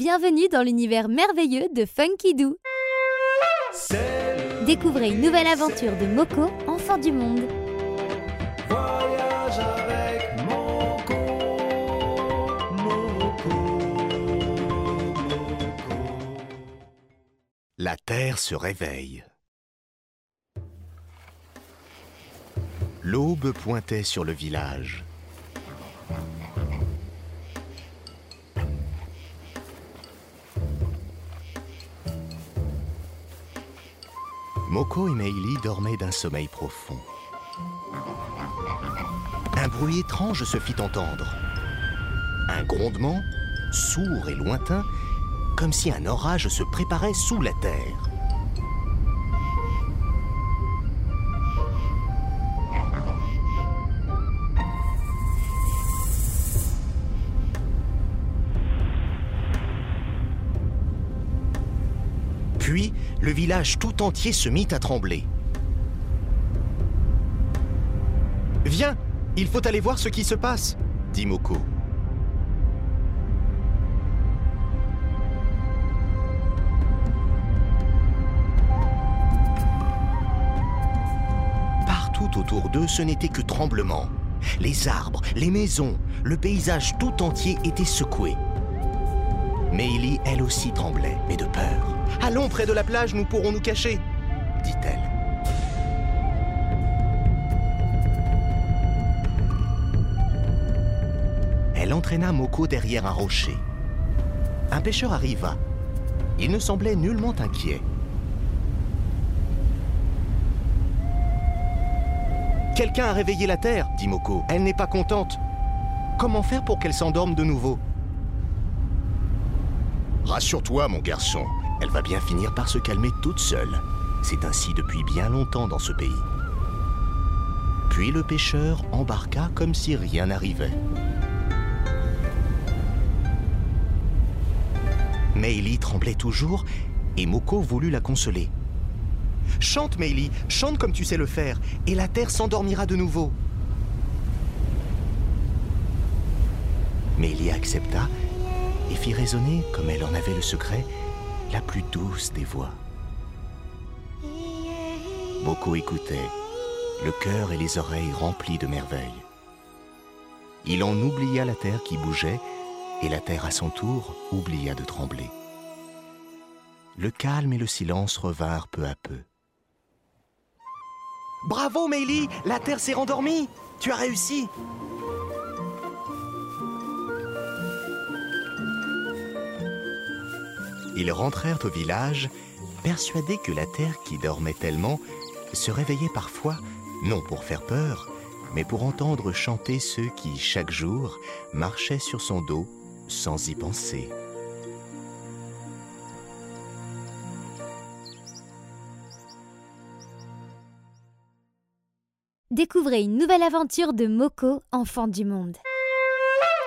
Bienvenue dans l'univers merveilleux de Funky Doo. Découvrez une nouvelle aventure de Moko, enfant du monde. Voyage avec Moko, Moko, Moko. La terre se réveille. L'aube pointait sur le village. Moko et Meili dormaient d'un sommeil profond. Un bruit étrange se fit entendre. Un grondement, sourd et lointain, comme si un orage se préparait sous la terre. Puis, le village tout entier se mit à trembler. Viens, il faut aller voir ce qui se passe, dit Moko. Partout autour d'eux, ce n'était que tremblement. Les arbres, les maisons, le paysage tout entier était secoué. Meili, elle aussi, tremblait, mais de peur. Allons près de la plage, nous pourrons nous cacher, dit-elle. Elle entraîna Moko derrière un rocher. Un pêcheur arriva. Il ne semblait nullement inquiet. Quelqu'un a réveillé la terre, dit Moko. Elle n'est pas contente. Comment faire pour qu'elle s'endorme de nouveau? Rassure-toi, mon garçon. Elle va bien finir par se calmer toute seule. C'est ainsi depuis bien longtemps dans ce pays. Puis le pêcheur embarqua comme si rien n'arrivait. Meili tremblait toujours et Moko voulut la consoler. Chante, Meili, chante comme tu sais le faire, et la terre s'endormira de nouveau. Meili accepta et fit résonner, comme elle en avait le secret, la plus douce des voix. Moko écoutait, le cœur et les oreilles remplis de merveilles. Il en oublia la terre qui bougeait, et la terre à son tour oublia de trembler. Le calme et le silence revinrent peu à peu. Bravo, Meili La terre s'est rendormie Tu as réussi Ils rentrèrent au village, persuadés que la terre qui dormait tellement se réveillait parfois, non pour faire peur, mais pour entendre chanter ceux qui, chaque jour, marchaient sur son dos sans y penser. Découvrez une nouvelle aventure de Moko, enfant du monde.